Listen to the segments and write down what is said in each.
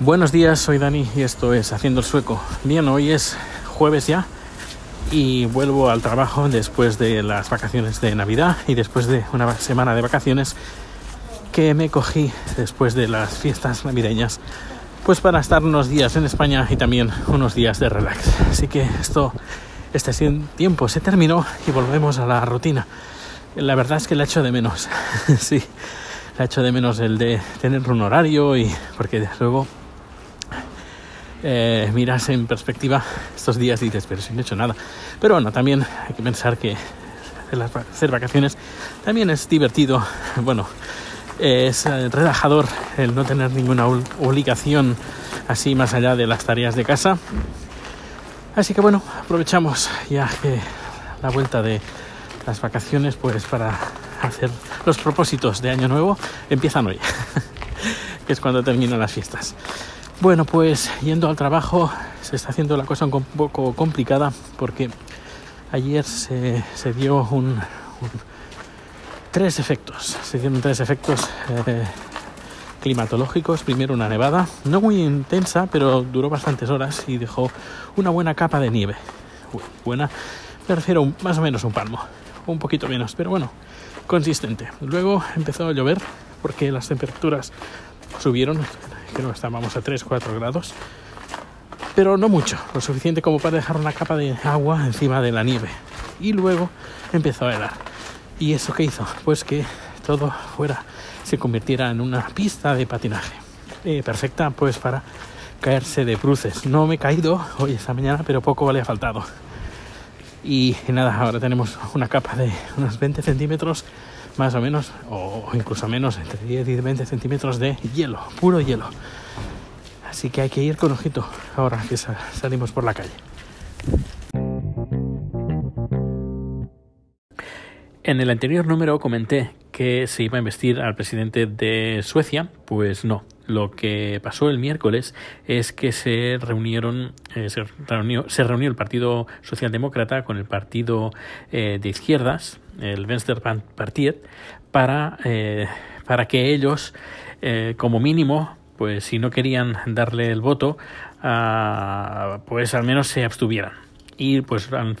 Buenos días, soy Dani y esto es Haciendo el Sueco. Bien, hoy es jueves ya y vuelvo al trabajo después de las vacaciones de Navidad y después de una semana de vacaciones que me cogí después de las fiestas navideñas, pues para estar unos días en España y también unos días de relax. Así que esto, este tiempo se terminó y volvemos a la rutina. La verdad es que la echo de menos, sí, la echo de menos el de tener un horario y porque luego eh, miras en perspectiva estos días dices, pero si no he hecho nada. Pero bueno, también hay que pensar que hacer vacaciones también es divertido. Bueno, es eh, relajador el no tener ninguna obligación así más allá de las tareas de casa. Así que bueno, aprovechamos ya que la vuelta de las vacaciones pues para hacer los propósitos de año nuevo empiezan hoy, que es cuando terminan las fiestas. Bueno, pues yendo al trabajo se está haciendo la cosa un poco complicada porque ayer se, dio un, tres efectos, se dieron tres efectos eh, climatológicos. Primero una nevada, no muy intensa, pero duró bastantes horas y dejó una buena capa de nieve. Buena, me refiero más o menos un palmo, un poquito menos, pero bueno, consistente. Luego empezó a llover porque las temperaturas subieron, creo que estábamos a 3-4 grados, pero no mucho, lo suficiente como para dejar una capa de agua encima de la nieve. Y luego empezó a helar. ¿Y eso qué hizo? Pues que todo fuera, se convirtiera en una pista de patinaje. Eh, perfecta pues para caerse de bruces. No me he caído hoy esta mañana, pero poco le ha faltado. Y nada, ahora tenemos una capa de unos 20 centímetros más o menos, o incluso menos, entre 10 y 20 centímetros de hielo, puro hielo. Así que hay que ir con ojito ahora que salimos por la calle. En el anterior número comenté que se iba a investir al presidente de Suecia, pues no. Lo que pasó el miércoles es que se reunieron, eh, se, reunió, se reunió el Partido Socialdemócrata con el Partido eh, de Izquierdas, el Venstrepartiet, para, eh, para que ellos, como mínimo, pues si no querían darle el voto, ah, pues al menos se abstuvieran y pues al,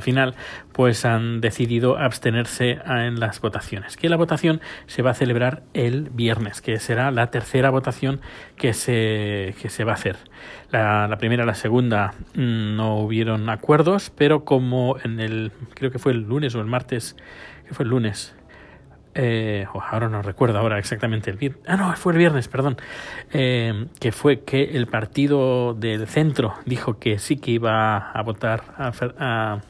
final pues han decidido abstenerse en las votaciones. Que la votación se va a celebrar el viernes que será la tercera votación que se, que se va a hacer. La, la primera y la segunda mm, no hubieron acuerdos pero como en el creo que fue el lunes o el martes que fue el lunes eh, ahora no recuerdo ahora exactamente el viernes, ah no, fue el viernes, perdón, eh, que fue que el partido del centro dijo que sí que iba a votar a,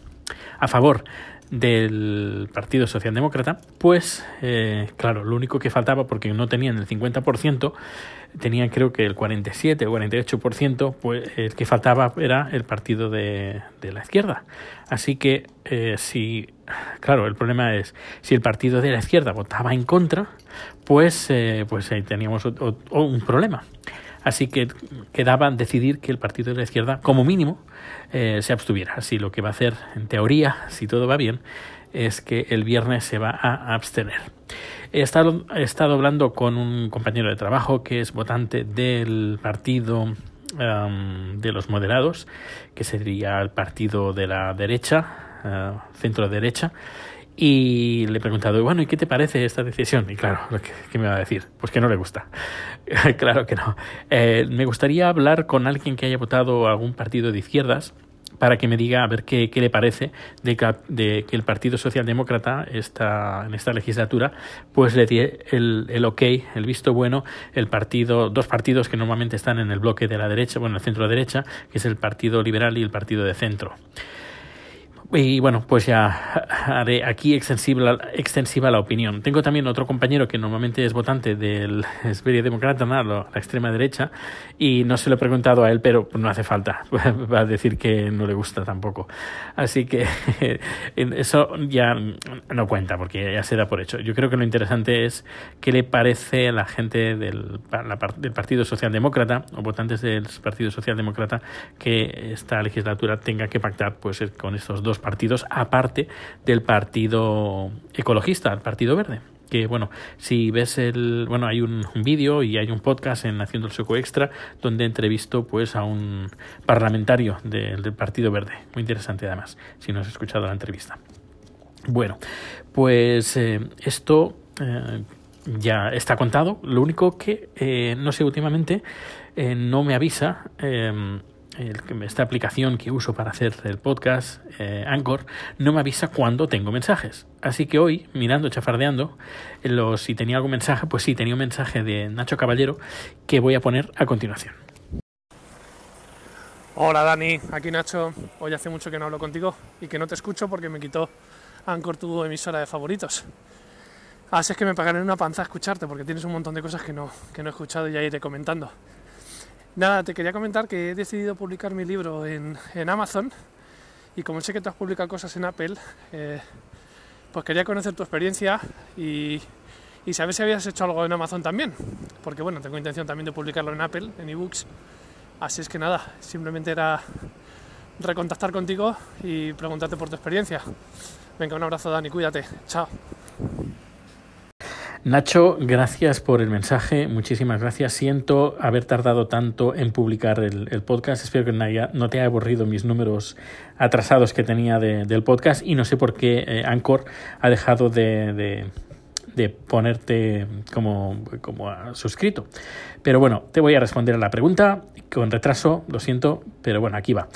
a favor del Partido Socialdemócrata, pues eh, claro, lo único que faltaba, porque no tenían el 50%, tenían creo que el 47 o 48%, pues el que faltaba era el partido de, de la izquierda. Así que eh, si, claro, el problema es, si el partido de la izquierda votaba en contra, pues, eh, pues ahí teníamos un problema. Así que quedaba decidir que el partido de la izquierda, como mínimo, eh, se abstuviera. Así lo que va a hacer, en teoría, si todo va bien, es que el viernes se va a abstener. He estado, he estado hablando con un compañero de trabajo que es votante del partido de los moderados, que sería el partido de la derecha, uh, centro derecha, y le he preguntado, bueno, ¿y qué te parece esta decisión? Y claro, ¿qué me va a decir? Pues que no le gusta. claro que no. Eh, me gustaría hablar con alguien que haya votado algún partido de izquierdas para que me diga a ver qué, qué le parece de que, el Partido Socialdemócrata está en esta legislatura pues le dé el, el ok, el visto bueno, el partido, dos partidos que normalmente están en el bloque de la derecha, bueno, el centro derecha, que es el Partido Liberal y el Partido de Centro. Y bueno, pues ya haré aquí extensiva, extensiva la opinión. Tengo también otro compañero que normalmente es votante del Esperia Democrata, la extrema derecha, y no se lo he preguntado a él, pero no hace falta. Va a decir que no le gusta tampoco. Así que eso ya no cuenta, porque ya se da por hecho. Yo creo que lo interesante es qué le parece a la gente del, del Partido Socialdemócrata, o votantes del Partido Socialdemócrata, que esta legislatura tenga que pactar pues con estos dos partidos, aparte del Partido Ecologista, el Partido Verde. que bueno, si ves el, bueno, hay un, vídeo y hay un podcast en Haciendo el Sueco Extra donde entrevisto pues a un parlamentario del Partido Verde, muy interesante además, si no has escuchado la entrevista. Bueno, pues eh, esto eh, ya está contado, lo único que, eh, no sé, últimamente no me avisa esta aplicación que uso para hacer el podcast, eh, Anchor, no me avisa cuando tengo mensajes. Así que hoy, mirando, chafardeando, los, si tenía algún mensaje, pues sí, tenía un mensaje de Nacho Caballero que voy a poner a continuación. Hola Dani, aquí Nacho. Hoy hace mucho que no hablo contigo y que no te escucho porque me quitó Anchor tu emisora de favoritos. Así es que me pagaré una panza a escucharte porque tienes un montón de cosas que no, que no he escuchado y ya iré comentando. Nada, te quería comentar que he decidido publicar mi libro en, Amazon y como sé que tú has publicado cosas en Apple, eh, pues quería conocer tu experiencia y, saber si habías hecho algo en Amazon también, porque bueno, tengo intención también de publicarlo en Apple, en ebooks, así es que nada, simplemente era recontactar contigo y preguntarte por tu experiencia. Venga, un abrazo Dani, cuídate, chao. Nacho, gracias por el mensaje, muchísimas gracias. Siento haber tardado tanto en publicar el, podcast. Espero que no te haya aburrido mis números atrasados que tenía del podcast y no sé por qué eh, Anchor ha dejado de, ponerte como, como suscrito. Pero bueno, te voy a responder a la pregunta con retraso, lo siento, pero bueno, aquí va.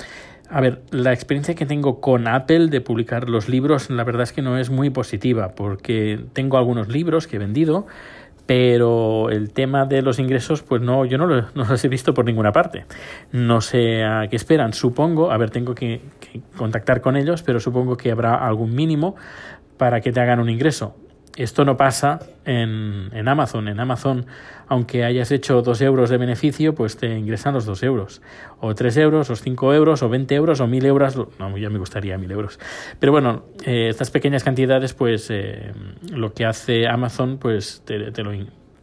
A ver, la experiencia que tengo con Apple de publicar los libros, la verdad es que no es muy positiva, porque tengo algunos libros que he vendido, pero el tema de los ingresos, pues no, yo no, los he visto por ninguna parte. No sé a qué esperan. Supongo, a ver, tengo que, contactar con ellos, pero supongo que habrá algún mínimo para que te hagan un ingreso. Esto no pasa en, en, Amazon. En Amazon, aunque hayas hecho 2 euros de beneficio, pues te ingresan los 2 euros. O 3 euros, o 5 euros, o 20 euros, o 1000 euros. No, ya me gustaría 1000 euros. Pero bueno, eh, estas pequeñas cantidades, pues eh, lo que hace Amazon, pues te, lo,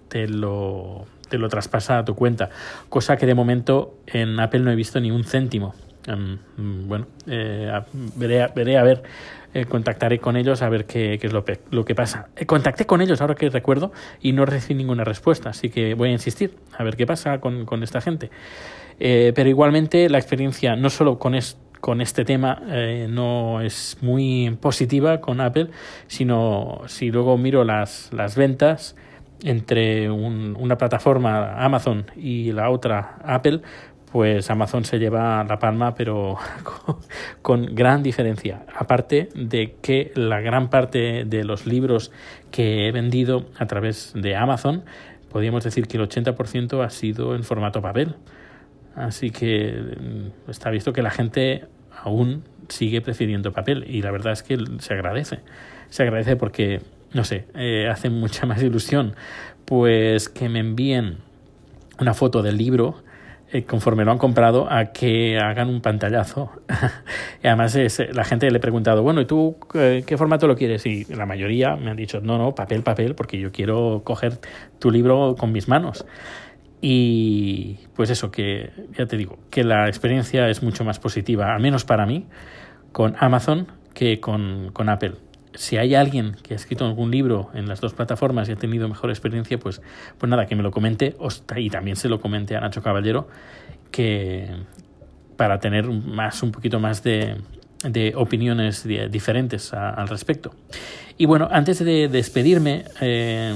te, lo, te lo traspasa a tu cuenta. Cosa que de momento en Apple no he visto ni un céntimo. Em, bueno, eh, veré, veré a ver eh, contactaré con ellos a ver qué, es lo, lo, que pasa. Eh, contacté con ellos ahora que recuerdo y no recibí ninguna respuesta, así que voy a insistir a ver qué pasa con, con esta gente. Eh, pero igualmente la experiencia no solo con, con este tema no es muy positiva con Apple, sino si luego miro las, las ventas entre un, una plataforma Amazon y la otra Apple, pues Amazon se lleva la palma, pero con, gran diferencia. Aparte de que la gran parte de los libros que he vendido a través de Amazon, podríamos decir que el 80% ha sido en formato papel. Así que mm, está visto que la gente aún sigue prefiriendo papel y la verdad es que se agradece. Se agradece porque, no sé, eh, hace mucha más ilusión pues que me envíen una foto del libro eh, conforme lo han comprado, a que hagan un pantallazo. y además es, la gente le he preguntado, bueno, ¿y tú eh, qué formato lo quieres? Y la mayoría me han dicho, no, no, papel, papel, porque yo quiero coger tu libro con mis manos. Y pues eso, que ya te digo, que la experiencia es mucho más positiva, al menos para mí, con Amazon que con, con Apple si hay alguien que ha escrito algún libro en las dos plataformas y ha tenido mejor experiencia, pues, pues nada, que me lo comente y también se lo comente a Nacho Caballero que para tener más un poquito más de, de opiniones diferentes al respecto. Y bueno, antes de despedirme, eh,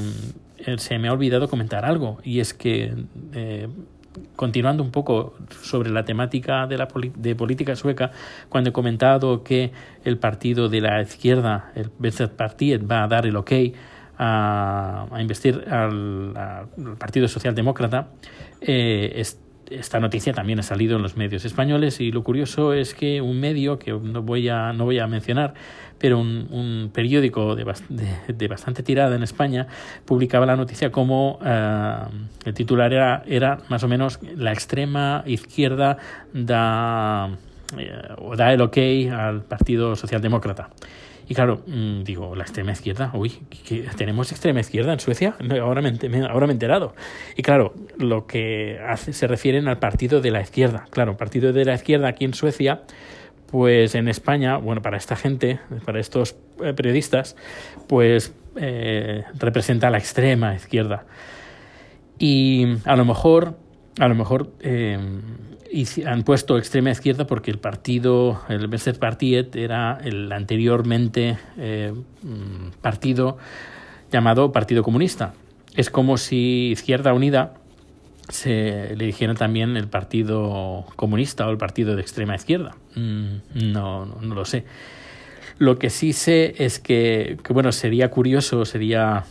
se me ha olvidado comentar algo y es que eh, continuando un poco sobre la temática de la de política sueca, cuando he comentado que el partido de la izquierda, el Vänsterpartiet, va a dar el ok a, a investir al, Partido Socialdemócrata, eh, esta noticia también ha salido en los medios españoles y lo curioso es que un medio que no voy a, no voy a mencionar, pero un, un periódico de, de, bastante tirada en España publicaba la noticia como eh, el titular era, era más o menos la extrema izquierda da, eh, da el ok al Partido Socialdemócrata. Y claro, mm, digo, la extrema izquierda, uy, ¿tenemos extrema izquierda en Suecia? Ahora me, ahora me he enterado. Y claro, lo que hace, se refieren al partido de la izquierda. Claro, partido de la izquierda aquí en Suecia, pues en España, bueno, para esta gente, para estos eh, periodistas, pues eh, representa la extrema izquierda. Y a lo mejor, a lo mejor eh, han puesto extrema izquierda porque el partido, el Besser Partiet, era el anteriormente eh, mm, partido llamado Partido Comunista. Es como si Izquierda Unida se le dijera también el Partido Comunista o el Partido de Extrema Izquierda. Mm, no, no, lo sé. Lo que sí sé es que, que bueno, sería curioso, sería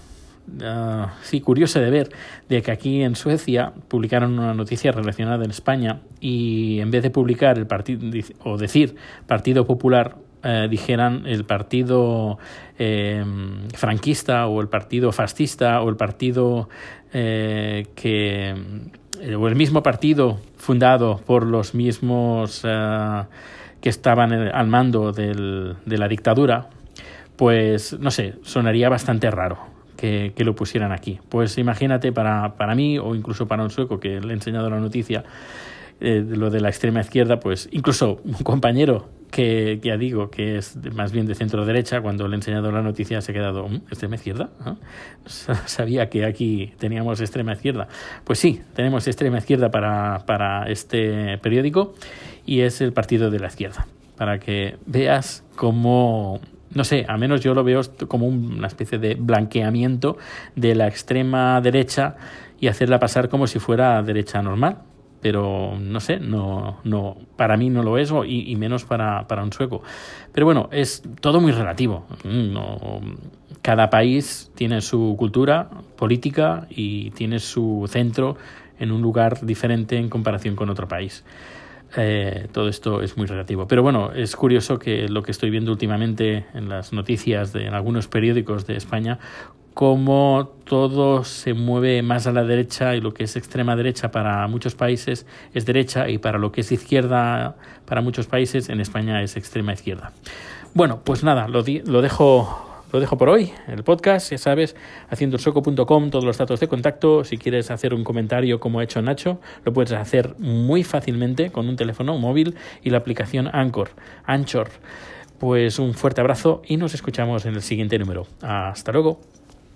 uh, sí, curioso de ver de que aquí en Suecia publicaron una noticia relacionada en España y en vez de publicar el partido o decir Partido Popular eh, dijeran el partido eh, franquista o el partido fascista o el partido eh, que o el mismo partido fundado por los mismos que estaban al mando del, de la dictadura pues no sé sonaría bastante raro que, lo pusieran aquí. Pues imagínate para, para mí o incluso para un sueco que le he enseñado la noticia, eh, lo de la extrema izquierda, pues incluso un compañero que ya digo que es más bien de centro derecha, cuando le he enseñado la noticia se ha quedado, mm, ¿extrema izquierda? Sabía que aquí teníamos extrema izquierda. Pues sí, tenemos extrema izquierda para, para este periódico y es el partido de la izquierda, para que veas cómo no sé, a menos yo lo veo como una especie de blanqueamiento de la extrema derecha y hacerla pasar como si fuera derecha normal. Pero no sé, no, no, para mí no lo es y, menos para, para, un sueco. Pero bueno, es todo muy relativo. No, cada país tiene su cultura política y tiene su centro en un lugar diferente en comparación con otro país. Eh, todo esto es muy relativo. Pero bueno, es curioso que lo que estoy viendo últimamente en las noticias de algunos periódicos de España, cómo todo se mueve más a la derecha y lo que es extrema derecha para muchos países es derecha y para lo que es izquierda para muchos países en España es extrema izquierda. Bueno, pues nada, lo, lo dejo lo dejo por hoy, el podcast, ya sabes, haciendoelsoco.com, todos los datos de contacto. Si quieres hacer un comentario como ha hecho Nacho, lo puedes hacer muy fácilmente con un teléfono móvil y la aplicación Anchor. Anchor. Pues un fuerte abrazo y nos escuchamos en el siguiente número. Hasta luego.